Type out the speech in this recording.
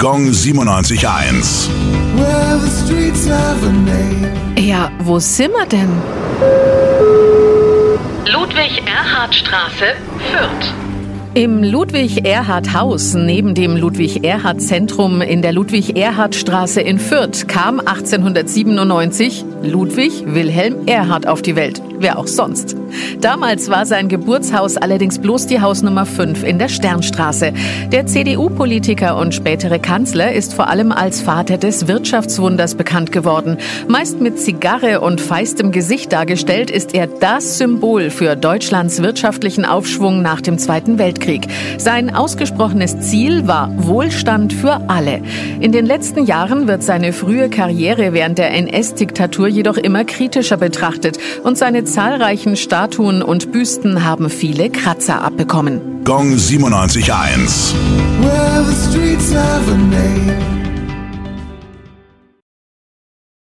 Gong 97.1. Well, the streets have a name. Ja, wo sind wir denn? Ludwig-Erhard-Straße, Fürth. Im Ludwig-Erhard-Haus neben dem Ludwig-Erhard-Zentrum in der Ludwig-Erhard-Straße in Fürth kam 1897 Ludwig Wilhelm Erhard auf die Welt. Wer auch sonst. Damals war sein Geburtshaus allerdings bloß die Hausnummer 5 in der Sternstraße. Der CDU-Politiker und spätere Kanzler ist vor allem als Vater des Wirtschaftswunders bekannt geworden. Meist mit Zigarre und feistem Gesicht dargestellt, ist er das Symbol für Deutschlands wirtschaftlichen Aufschwung nach dem Zweiten Weltkrieg. Sein ausgesprochenes Ziel war Wohlstand für alle. In den letzten Jahren wird seine frühe Karriere während der NS-Diktatur jedoch immer kritischer betrachtet und seine zahlreichen Statuen und Büsten haben viele Kratzer abbekommen. Gong 97.1. Well,